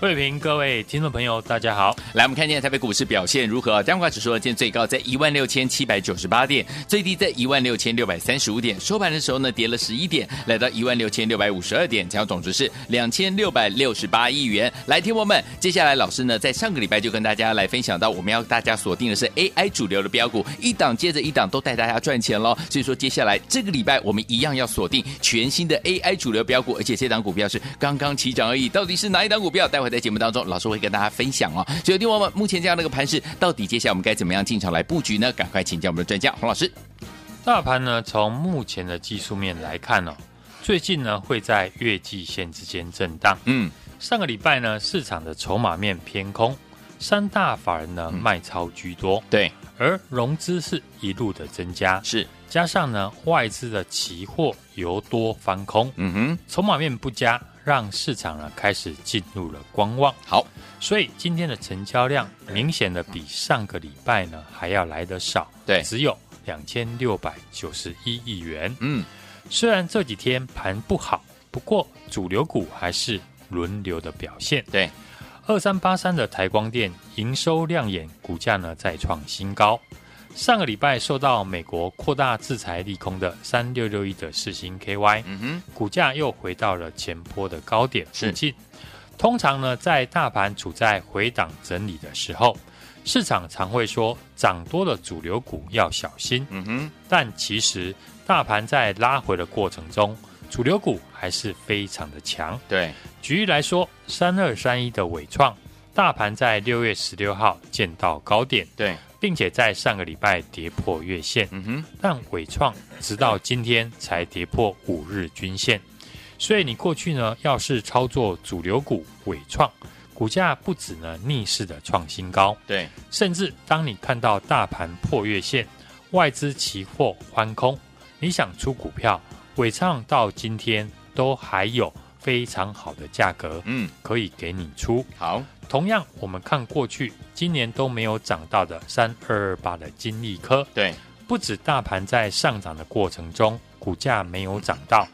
慧平，各位听众朋友，大家好。来，我们看见台北股市表现如何？加权指数今天最高在一万六千七百九十八点，最低在一万六千六百三十五点。收盘的时候呢，跌了十一点，来到一万六千六百五十二点，总值是两千六百六十八亿元。来，听我们，接下来老师呢，在上个礼拜就跟大家来分享到，我们要大家锁定的是 AI 主流的标股，一档接着一档都带大家赚钱喽。所以说，接下来这个礼拜我们一样要锁定全新的 AI 主流标股，而且这档股票是刚刚起涨而已。到底是哪一档股票？待会在节目当中，老师。会跟大家分享哦，所以听我们目前这样的一个盘势，到底接下来我们该怎么样进场来布局呢？赶快请教我们的专家洪老师。大盘呢，从目前的技术面来看哦，最近呢会在月季线之间震荡。嗯，上个礼拜呢，市场的筹码面偏空，三大法人呢、嗯、卖超居多。对，而融资是一路的增加，是加上呢外资的期货由多翻空。嗯哼，筹码面不佳。让市场呢开始进入了观望，好，所以今天的成交量明显的比上个礼拜呢还要来得少，对，只有两千六百九十一亿元。嗯，虽然这几天盘不好，不过主流股还是轮流的表现。对，二三八三的台光电营收亮眼，股价呢再创新高。上个礼拜受到美国扩大制裁利空的三六六一的世星 KY，嗯哼，股价又回到了前波的高点附近。通常呢，在大盘处在回档整理的时候，市场常会说涨多的主流股要小心。嗯哼，但其实大盘在拉回的过程中，主流股还是非常的强。对，举例来说，三二三一的伟创，大盘在六月十六号见到高点。对。并且在上个礼拜跌破月线，嗯哼，但伟创直到今天才跌破五日均线，所以你过去呢，要是操作主流股伟创，股价不止呢逆势的创新高，对，甚至当你看到大盘破月线，外资期货翻空，你想出股票，伟创到今天都还有非常好的价格，嗯，可以给你出，好。同样，我们看过去今年都没有涨到的三二二八的金利科，对，不止大盘在上涨的过程中，股价没有涨到，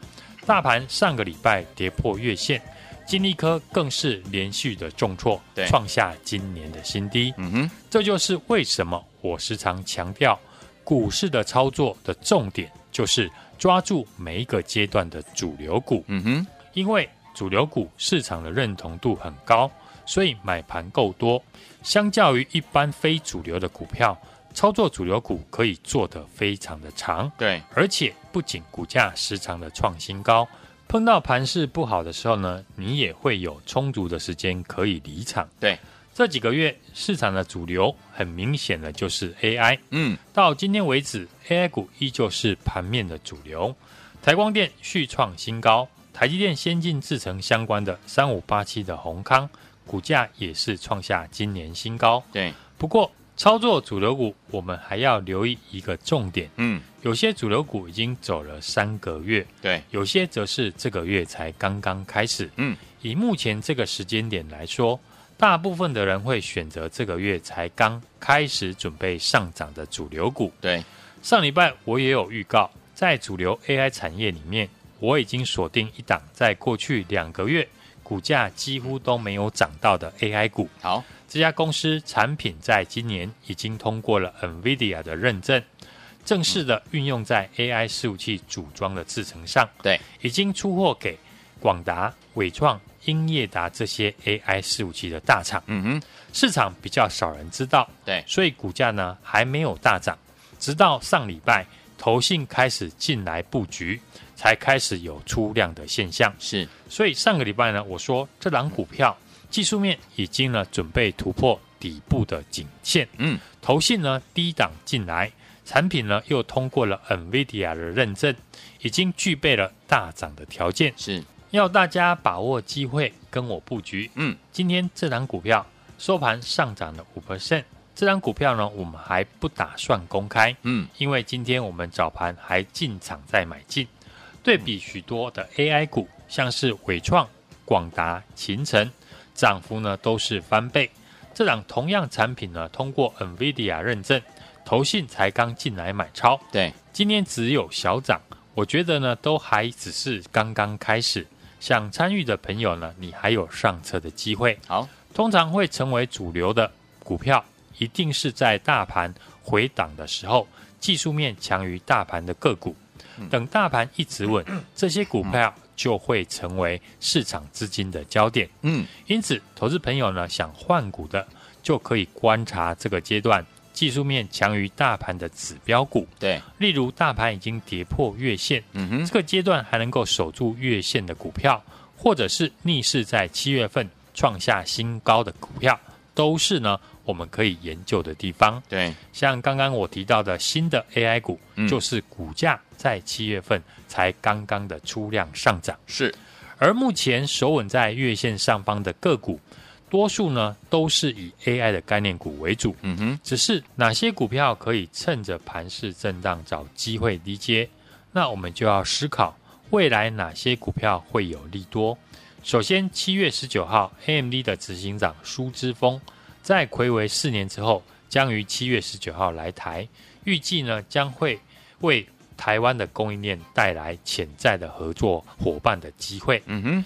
大盘上个礼拜跌破月线，金利科更是连续的重挫，对，创下今年的新低。嗯哼，这就是为什么我时常强调，股市的操作的重点就是抓住每一个阶段的主流股。嗯哼，因为主流股市场的认同度很高。所以买盘够多，相较于一般非主流的股票，操作主流股可以做得非常的长。对，而且不仅股价时常的创新高，碰到盘势不好的时候呢，你也会有充足的时间可以离场。对，这几个月市场的主流很明显的就是 AI。嗯，到今天为止，AI 股依旧是盘面的主流。台光电续创新高，台积电先进制程相关的三五八七的宏康。股价也是创下今年新高。对，不过操作主流股，我们还要留意一个重点。嗯，有些主流股已经走了三个月，对，有些则是这个月才刚刚开始。嗯，以目前这个时间点来说，大部分的人会选择这个月才刚开始准备上涨的主流股。对，上礼拜我也有预告，在主流 AI 产业里面，我已经锁定一档，在过去两个月。股价几乎都没有涨到的 AI 股，好，这家公司产品在今年已经通过了 NVIDIA 的认证，正式的运用在 AI 伺服器组装的制程上，对，已经出货给广达、伟创、英业达这些 AI 伺服器的大厂，嗯哼，市场比较少人知道，对，所以股价呢还没有大涨，直到上礼拜投信开始进来布局。才开始有出量的现象，是，所以上个礼拜呢，我说这档股票技术面已经呢准备突破底部的颈线，嗯，投信呢低档进来，产品呢又通过了 NVIDIA 的认证，已经具备了大涨的条件，是。要大家把握机会跟我布局。嗯，今天这档股票收盘上涨了五 percent，这档股票呢我们还不打算公开，嗯，因为今天我们早盘还进场在买进。对比许多的 AI 股，像是纬创、广达、勤诚，涨幅呢都是翻倍。这档同样产品呢，通过 NVIDIA 认证，投信才刚进来买超。对，今天只有小涨，我觉得呢，都还只是刚刚开始。想参与的朋友呢，你还有上车的机会。好，通常会成为主流的股票，一定是在大盘回档的时候，技术面强于大盘的个股。等大盘一直稳，这些股票就会成为市场资金的焦点。嗯，因此，投资朋友呢，想换股的，就可以观察这个阶段技术面强于大盘的指标股。对，例如大盘已经跌破月线，嗯哼，这个阶段还能够守住月线的股票，或者是逆势在七月份创下新高的股票，都是呢。我们可以研究的地方，对，像刚刚我提到的新的 AI 股，嗯、就是股价在七月份才刚刚的出量上涨，是。而目前守稳在月线上方的个股，多数呢都是以 AI 的概念股为主，嗯哼。只是哪些股票可以趁着盘势震荡找机会低接，那我们就要思考未来哪些股票会有利多。首先，七月十九号，AMD 的执行长苏姿丰。在魁违四年之后，将于七月十九号来台，预计呢将会为台湾的供应链带来潜在的合作伙伴的机会。嗯哼，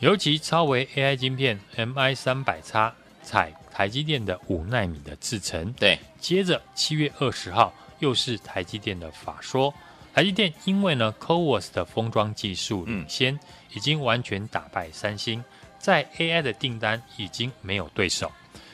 尤其超微 AI 晶片 MI 三百叉采台积电的五纳米的制程。对，接着七月二十号又是台积电的法说，台积电因为呢 CoWoS 的封装技术领先，嗯、已经完全打败三星，在 AI 的订单已经没有对手。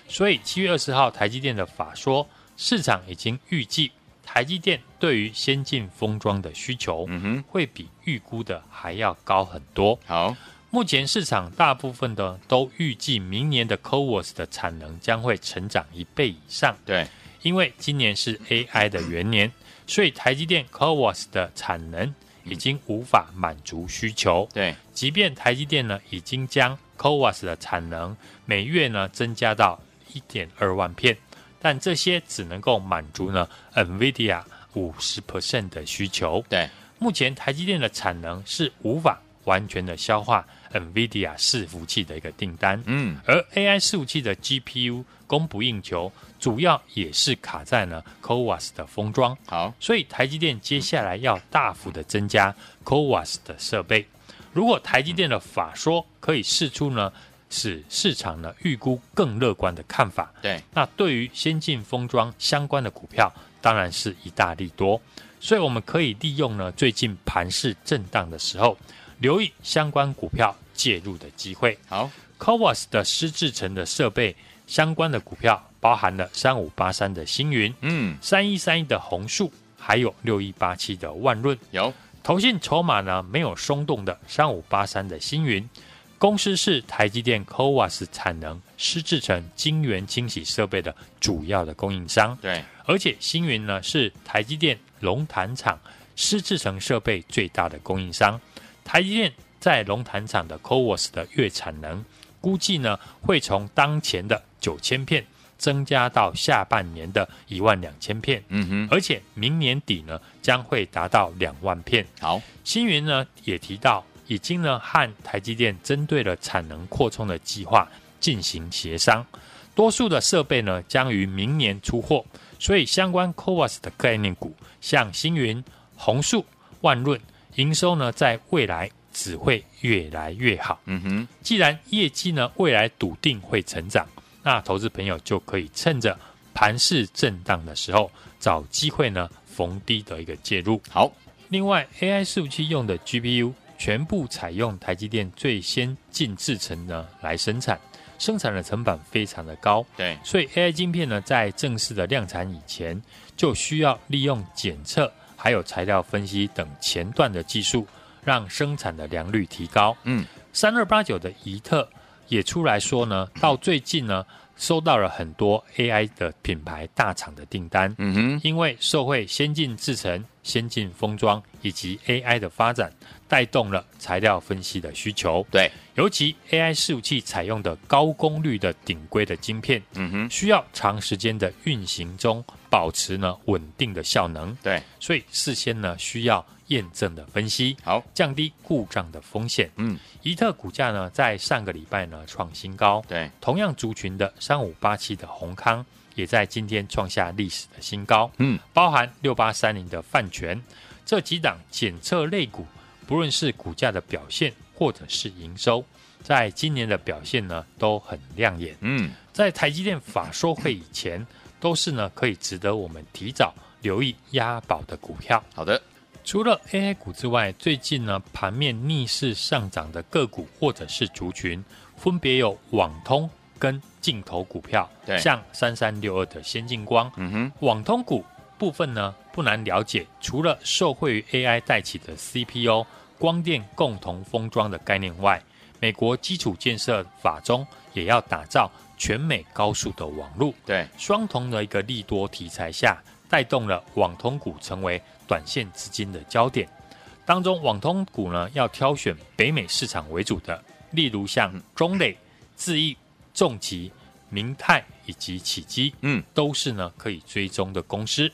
所以七月二十号，台积电的法说，市场已经预计台积电对于先进封装的需求，嗯哼，会比预估的还要高很多。好，目前市场大部分的都预计明年的 CoWoS 的产能将会成长一倍以上。对，因为今年是 AI 的元年，所以台积电 CoWoS 的产能已经无法满足需求。对，即便台积电呢已经将 CoWoS 的产能每月呢增加到一点二万片，但这些只能够满足呢 NVIDIA 五十 percent 的需求。对，目前台积电的产能是无法完全的消化 NVIDIA 伺服器的一个订单。嗯，而 AI 伺服器的 GPU 供不应求，主要也是卡在呢 CoWAS 的封装。好，所以台积电接下来要大幅的增加 CoWAS 的设备。如果台积电的法说可以释出呢，使市场呢预估更乐观的看法。对，那对于先进封装相关的股票，当然是一大利多。所以我们可以利用呢最近盘势震荡的时候，留意相关股票介入的机会。好，CoWoS 的湿制成的设备相关的股票，包含了三五八三的星云，嗯，三一三一的红树，还有六一八七的万润。有投信筹码呢没有松动的三五八三的星云。公司是台积电 CoWAS 产能湿制成晶圆清洗设备的主要的供应商。对，而且星云呢是台积电龙潭厂湿制成设备最大的供应商。台积电在龙潭厂的 CoWAS 的月产能，估计呢会从当前的九千片增加到下半年的一万两千片。嗯哼，而且明年底呢将会达到两万片。好，星云呢也提到。已经呢和台积电针对了产能扩充的计划进行协商，多数的设备呢将于明年出货，所以相关 c o v a s 的概念股，像星云、红树、万润，营收呢在未来只会越来越好。嗯哼，既然业绩呢未来笃定会成长，那投资朋友就可以趁着盘势震荡的时候，找机会呢逢低的一个介入。好，另外 AI 伺服器用的 GPU。全部采用台积电最先进制程呢来生产，生产的成本非常的高。对，所以 AI 晶片呢在正式的量产以前，就需要利用检测还有材料分析等前段的技术，让生产的良率提高。嗯，三二八九的宜特也出来说呢，到最近呢收到了很多 AI 的品牌大厂的订单。嗯哼，因为受会先进制程、先进封装以及 AI 的发展，带动了材料分析的需求。对，尤其 AI 伺服器采用的高功率的顶规的晶片，嗯哼，需要长时间的运行中保持呢稳定的效能。对，所以事先呢需要验证的分析，好降低故障的风险。嗯，怡特股价呢在上个礼拜呢创新高。对，同样族群的三五八七的宏康也在今天创下历史的新高。嗯，包含六八三零的泛全这几档检测类股，不论是股价的表现或者是营收，在今年的表现呢都很亮眼。嗯，在台积电法说会以前，都是呢可以值得我们提早留意押宝的股票。好的。除了 AI 股之外，最近呢盘面逆势上涨的个股或者是族群，分别有网通跟镜头股票，对，像三三六二的先进光，嗯哼，网通股部分呢不难了解，除了受惠于 AI 带起的 CPU 光电共同封装的概念外，美国基础建设法中也要打造全美高速的网络，对，双重的一个利多题材下，带动了网通股成为短线资金的焦点当中，网通股呢要挑选北美市场为主的，例如像中磊、智易、重疾、明泰以及启基，嗯，都是呢可以追踪的公司。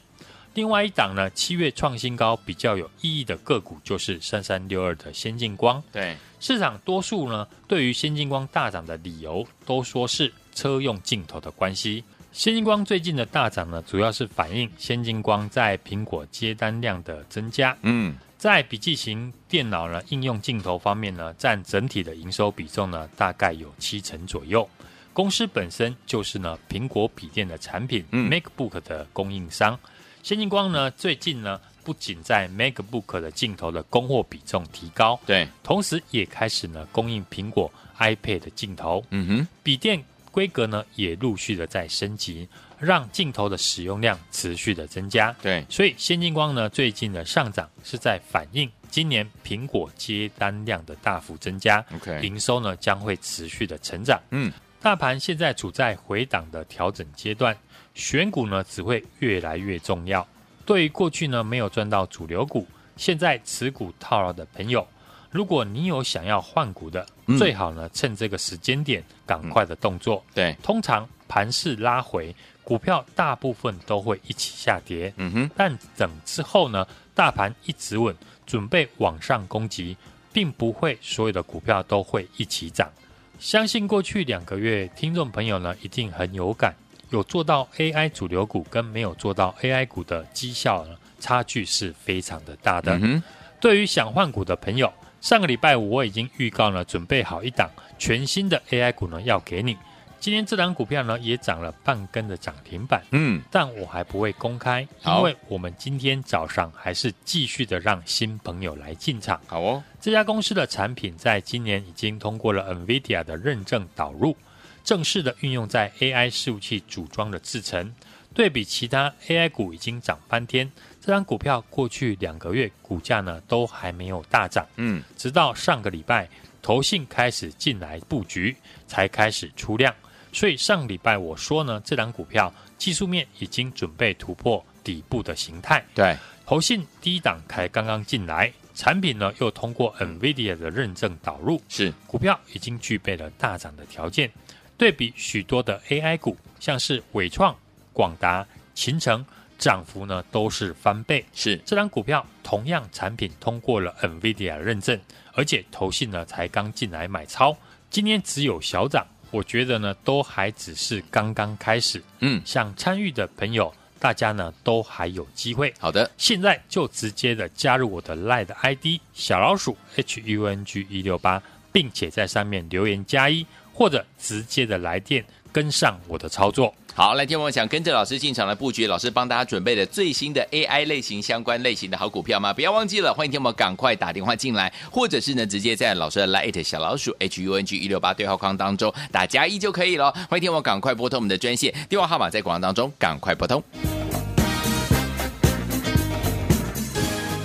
另外一档呢，七月创新高比较有意义的个股就是三三六二的先进光。对，市场多数呢对于先进光大涨的理由，都说是车用镜头的关系。先进光最近的大涨呢，主要是反映先进光在苹果接单量的增加。嗯，在笔记型电脑呢应用镜头方面呢，占整体的营收比重呢，大概有七成左右。公司本身就是呢苹果笔电的产品、嗯、MacBook 的供应商。先进光呢最近呢不仅在 MacBook 的镜头的供货比重提高，对，同时也开始呢供应苹果 iPad 的镜头。嗯哼，笔电。规格呢也陆续的在升级，让镜头的使用量持续的增加。对，所以先进光呢最近的上涨是在反映今年苹果接单量的大幅增加。OK，营收呢将会持续的成长。嗯，大盘现在处在回档的调整阶段，选股呢只会越来越重要。对于过去呢没有赚到主流股，现在持股套牢的朋友。如果你有想要换股的，嗯、最好呢趁这个时间点赶快的动作。嗯、对，通常盘势拉回，股票大部分都会一起下跌。嗯哼，但等之后呢，大盘一直稳，准备往上攻击，并不会所有的股票都会一起涨。相信过去两个月，听众朋友呢一定很有感，有做到 AI 主流股跟没有做到 AI 股的绩效呢，差距是非常的大的。嗯、对于想换股的朋友。上个礼拜五我已经预告了，准备好一档全新的 AI 股呢，要给你。今天这档股票呢也涨了半根的涨停板，嗯，但我还不会公开，因为我们今天早上还是继续的让新朋友来进场。好哦，这家公司的产品在今年已经通过了 NVIDIA 的认证导入，正式的运用在 AI 伺服器组装的制程。对比其他 AI 股已经涨翻天，这张股票过去两个月股价呢都还没有大涨，嗯，直到上个礼拜投信开始进来布局，才开始出量。所以上礼拜我说呢，这张股票技术面已经准备突破底部的形态。对，投信第一档才刚刚进来，产品呢又通过 NVIDIA 的认证导入，是股票已经具备了大涨的条件。对比许多的 AI 股，像是纬创。广达、勤诚涨幅呢都是翻倍，是。这张股票同样产品通过了 NVIDIA 认证，而且投信呢才刚进来买超，今天只有小涨，我觉得呢都还只是刚刚开始，嗯，想参与的朋友，大家呢都还有机会。好的，现在就直接的加入我的 LINE ID 小老鼠 HUNG 一六八，并且在上面留言加一，或者直接的来电跟上我的操作。好，来，听我想跟着老师进场来布局，老师帮大家准备的最新的 AI 类型相关类型的好股票吗？不要忘记了，欢迎听我们赶快打电话进来，或者是呢直接在老师的 LINE@ 小老鼠 H U N G 一六八对话框当中打加一就可以了。欢迎听我赶快拨通我们的专线电话号码，在广告当中赶快拨通。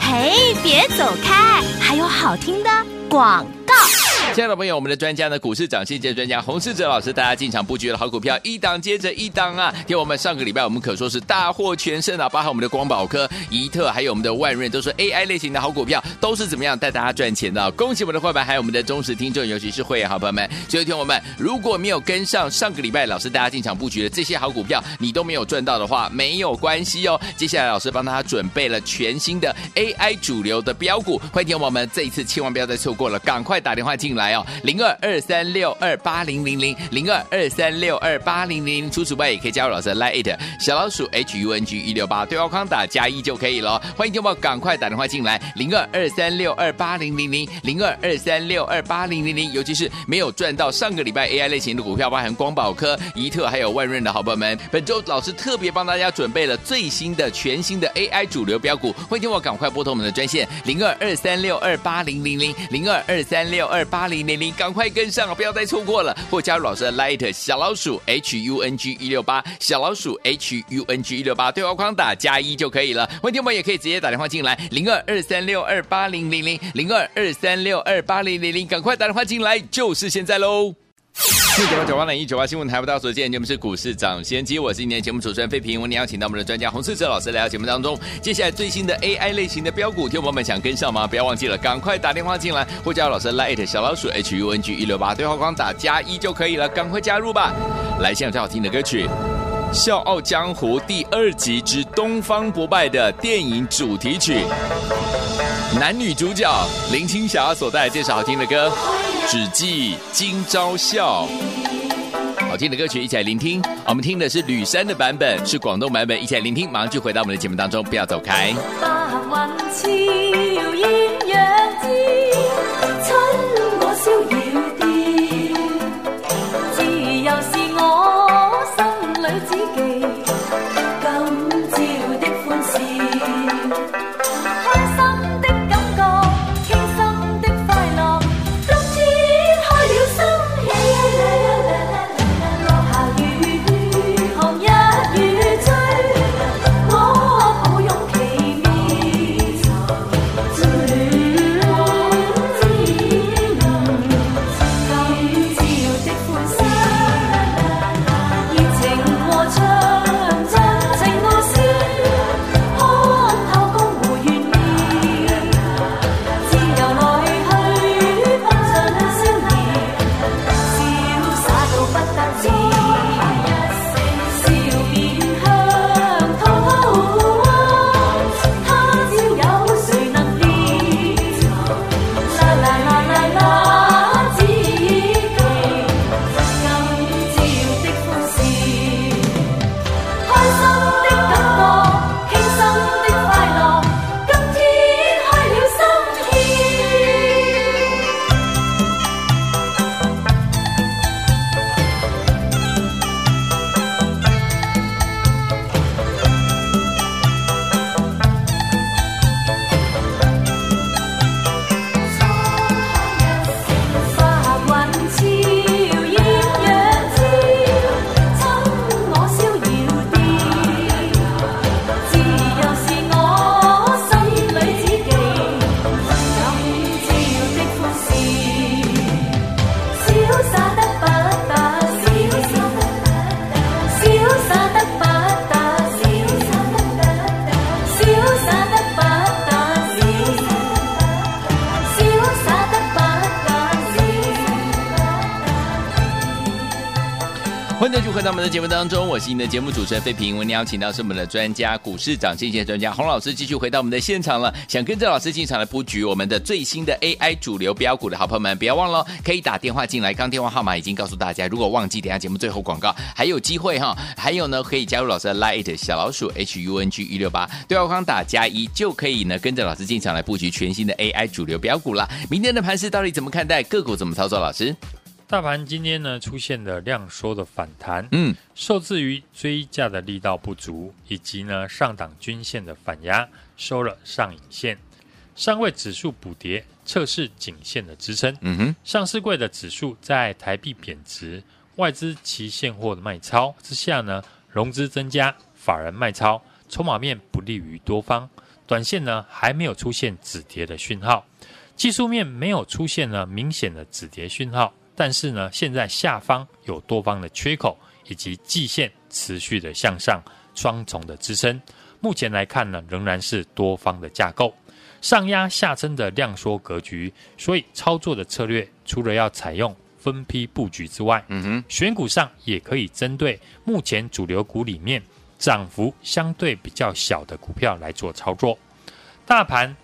嘿，别走开，还有好听的广告。亲爱的朋友，我们的专家呢，股市涨先机专家洪世哲老师，大家进场布局的好股票，一档接着一档啊！听我们上个礼拜，我们可说是大获全胜啊！包括我们的光宝科、宜特，还有我们的万润，都是 AI 类型的好股票，都是怎么样带大家赚钱的？恭喜我们的会员，还有我们的忠实听众，尤其是会员好朋友们。所以，听我们如果没有跟上上个礼拜老师大家进场布局的这些好股票，你都没有赚到的话，没有关系哦。接下来老师帮大家准备了全新的 AI 主流的标股，欢迎听我们这一次千万不要再错过了，赶快打电话进来。哦，零二二三六二八零零零零二二三六二八零零，除此之外也可以加入老师的 Line 小老鼠 H U N G 一六八，对话框打加一就可以了。欢迎听众赶快打电话进来，零二二三六二八零零零零二二三六二八零零零，尤其是没有赚到上个礼拜 AI 类型的股票，包含光宝科、宜特还有万润的好朋友们，本周老师特别帮大家准备了最新的全新的 AI 主流标股，欢迎听众赶快拨通我们的专线零二二三六二八零零零零二二三六二八八。零零零，赶快跟上啊！不要再错过了，或加入老师的 Light 小老鼠 H U N G 一六八，小老鼠 H U N G 一六八，对话框打加一就可以了。问题我们也可以直接打电话进来，零二二三六二八零零零零二二三六二八零零零，赶快打电话进来，就是现在喽。九八九八零一九八新闻台不到所见，节目是股市涨先机，我是今天节目主持人费平。我们邀请到我们的专家洪世哲老师来到节目当中。接下来最新的 AI 类型的标股，听友们想跟上吗？不要忘记了，赶快打电话进来，或加入老师 Light 小老鼠 H U N G 一六八对话框打加一就可以了，赶快加入吧。来，现在最好听的歌曲《笑傲江湖》第二集之东方不败的电影主题曲，男女主角林青霞所带来这首好听的歌。只记今朝笑，好听的歌曲一起来聆听。我们听的是吕珊的版本，是广东版本，一起来聆听。马上就回到我们的节目当中，不要走开。在我回到我们的节目当中，我是你的节目主持人费平。我们邀请到是我们的专家，股市涨先机专家洪老师，继续回到我们的现场了。想跟着老师进场来布局我们的最新的 AI 主流标股的好朋友们，不要忘了可以打电话进来。刚电话号码已经告诉大家，如果忘记，等下节目最后广告还有机会哈。还有呢，可以加入老师的 Light 小老鼠 H U N G 一六八，对话框打加一就可以呢，跟着老师进场来布局全新的 AI 主流标股了。明天的盘势到底怎么看待？个股怎么操作？老师？大盘今天呢，出现了量缩的反弹，嗯，受制于追价的力道不足，以及呢上档均线的反压，收了上影线，上位指数补跌，测试颈线的支撑。嗯哼，上市柜的指数在台币贬值、外资期现货的卖超之下呢，融资增加，法人卖超，筹码面不利于多方，短线呢还没有出现止跌的讯号。技术面没有出现呢明显的止跌讯号，但是呢，现在下方有多方的缺口，以及季线持续的向上，双重的支撑。目前来看呢，仍然是多方的架构，上压下撑的量缩格局。所以操作的策略，除了要采用分批布局之外，嗯哼，选股上也可以针对目前主流股里面涨幅相对比较小的股票来做操作。大盘。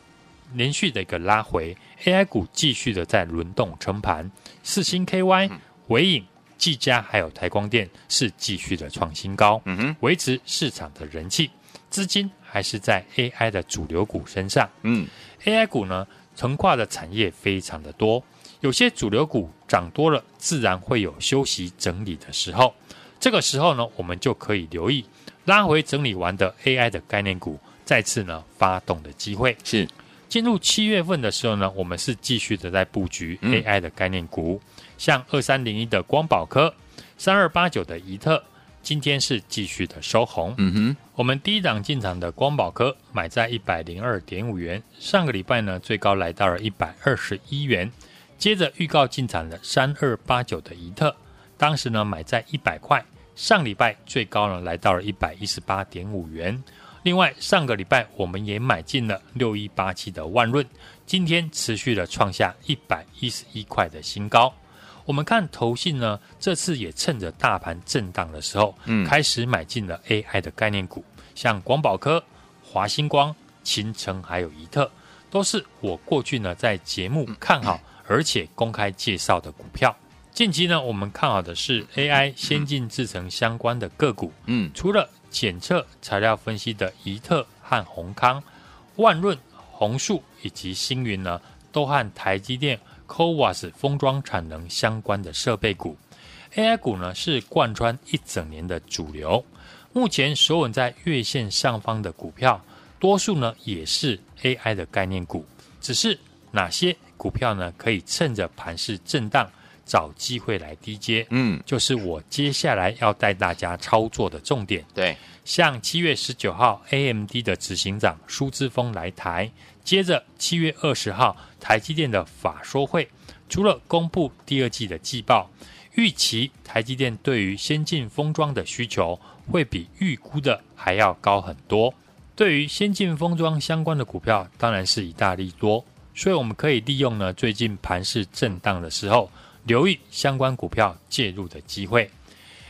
连续的一个拉回，AI 股继续的在轮动撑盘，四星 KY、纬颖、技嘉还有台光电是继续的创新高，嗯哼，维持市场的人气，资金还是在 AI 的主流股身上，嗯，AI 股呢，横跨的产业非常的多，有些主流股涨多了，自然会有休息整理的时候，这个时候呢，我们就可以留意拉回整理完的 AI 的概念股再次呢发动的机会。是。进入七月份的时候呢，我们是继续的在布局 AI 的概念股，嗯、像二三零一的光宝科、三二八九的怡特，今天是继续的收红。嗯哼，我们第一档进场的光宝科买在一百零二点五元，上个礼拜呢最高来到了一百二十一元。接着预告进场的三二八九的怡特，当时呢买在一百块，上礼拜最高呢来到了一百一十八点五元。另外，上个礼拜我们也买进了六一八七的万润，今天持续的创下一百一十一块的新高。我们看投信呢，这次也趁着大盘震荡的时候，嗯，开始买进了 AI 的概念股，像广宝科、华星光、勤诚还有宜特，都是我过去呢在节目看好而且公开介绍的股票。近期呢，我们看好的是 AI 先进制程相关的个股，嗯，除了检测材料分析的宜特和宏康、万润、宏树以及星云呢，都和台积电 CoWoS 封装产能相关的设备股。AI 股呢是贯穿一整年的主流。目前守稳在月线上方的股票，多数呢也是 AI 的概念股。只是哪些股票呢可以趁着盘势震荡找机会来低接，嗯，就是我接下来要带大家操作的重点。对，像七月十九号 AMD 的执行长苏姿丰来台，接着七月二十号台积电的法说会，除了公布第二季的季报，预期台积电对于先进封装的需求会比预估的还要高很多。对于先进封装相关的股票，当然是以大利多，所以我们可以利用呢最近盘势震荡的时候。留意相关股票介入的机会。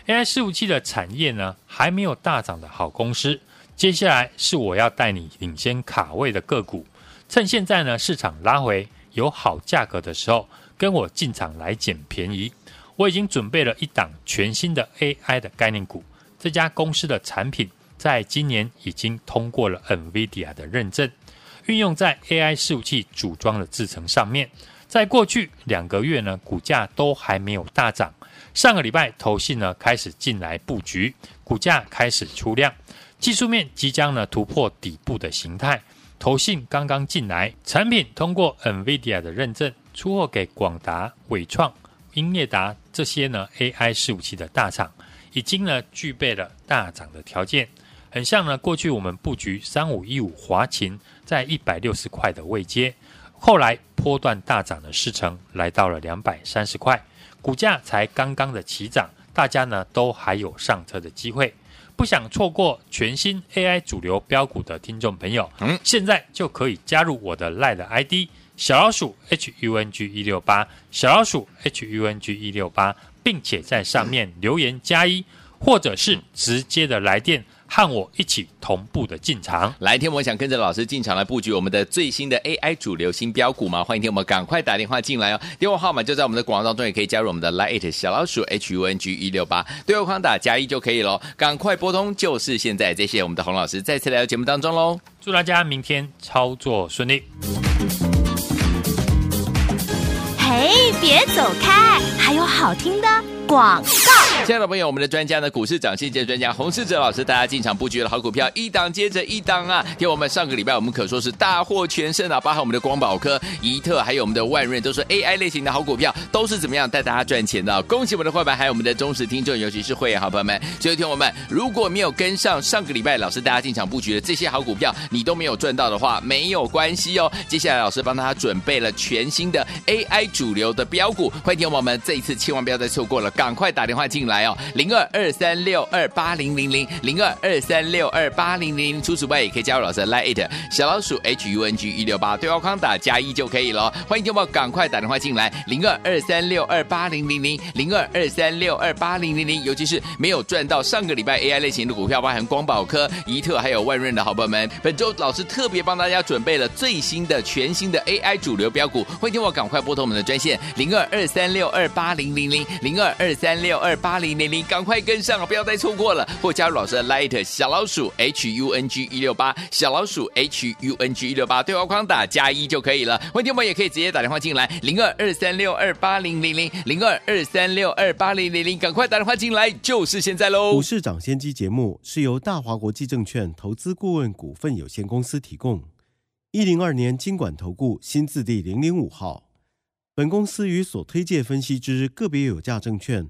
AI 伺服器的产业呢，还没有大涨的好公司，接下来是我要带你领先卡位的个股。趁现在呢市场拉回有好价格的时候，跟我进场来捡便宜。我已经准备了一档全新的 AI 的概念股，这家公司的产品在今年已经通过了 NVIDIA 的认证，运用在 AI 伺服器组装的制程上面。在过去两个月呢，股价都还没有大涨。上个礼拜，投信呢开始进来布局，股价开始出量，技术面即将呢突破底部的形态。投信刚刚进来，产品通过 NVIDIA 的认证，出货给广达、伟创、英业达这些呢 AI 伺服器的大厂，已经呢具备了大涨的条件。很像呢过去我们布局三五一五华勤在一百六十块的位阶。后来波段大涨的市成来到了两百三十块，股价才刚刚的起涨，大家呢都还有上车的机会。不想错过全新 AI 主流标股的听众朋友，嗯，现在就可以加入我的 LINE 的 ID 小老鼠 HUNG 一六八小老鼠 HUNG 一六八，并且在上面留言加一，或者是直接的来电。和我一起同步的进场，来天，我想跟着老师进场来布局我们的最新的 AI 主流新标股吗？欢迎天我们赶快打电话进来哦，电话号码就在我们的广告当中，也可以加入我们的 Lite 小老鼠 H U N G 一六八，对话框打加一就可以了，赶快拨通，就是现在。谢谢我们的洪老师再次来到节目当中喽，祝大家明天操作顺利。嘿，别走开，还有好听的广告。亲爱的朋友，我们的专家呢，股市涨先机专家洪世哲老师，大家进场布局的好股票，一档接着一档啊！听我们上个礼拜，我们可说是大获全胜啊，包含我们的光宝科、怡特，还有我们的万润，都是 AI 类型的好股票，都是怎么样带大家赚钱的？恭喜我们的伙伴，还有我们的忠实听众，尤其是会员好朋友们。所以，听我们如果没有跟上上个礼拜老师大家进场布局的这些好股票，你都没有赚到的话，没有关系哦。接下来老师帮大家准备了全新的 AI 主流的标股，欢迎听我们这一次千万不要再错过了，赶快打电话进来来哦，零二二三六二八零零零零二二三六二八零零。除此之外，也可以加入老师的 Line 小老鼠 H U N G 一六八，对话框打加一就可以了。欢迎听我赶快打电话进来，零二二三六二八零零零零二二三六二八零零零。尤其是没有赚到上个礼拜 AI 类型的股票，包含光宝科、怡特还有万润的好朋友们，本周老师特别帮大家准备了最新的全新的 AI 主流标股。欢迎听我赶快拨通我们的专线零二二三六二八零零零零二二三六二八零零零，赶快跟上，不要再错过了。或加入老师的 Light 小老鼠 H U N G 一六八小老鼠 H U N G 一六八对话框打加一就可以了。欢迎听我们也可以直接打电话进来零二二三六二八零零零零二二三六二八零零零，赶快打电话进来，就是现在喽。股市涨先机节目是由大华国际证券投资顾问股份有限公司提供，一零二年金管投顾新字第零零五号。本公司与所推介分析之个别有价证券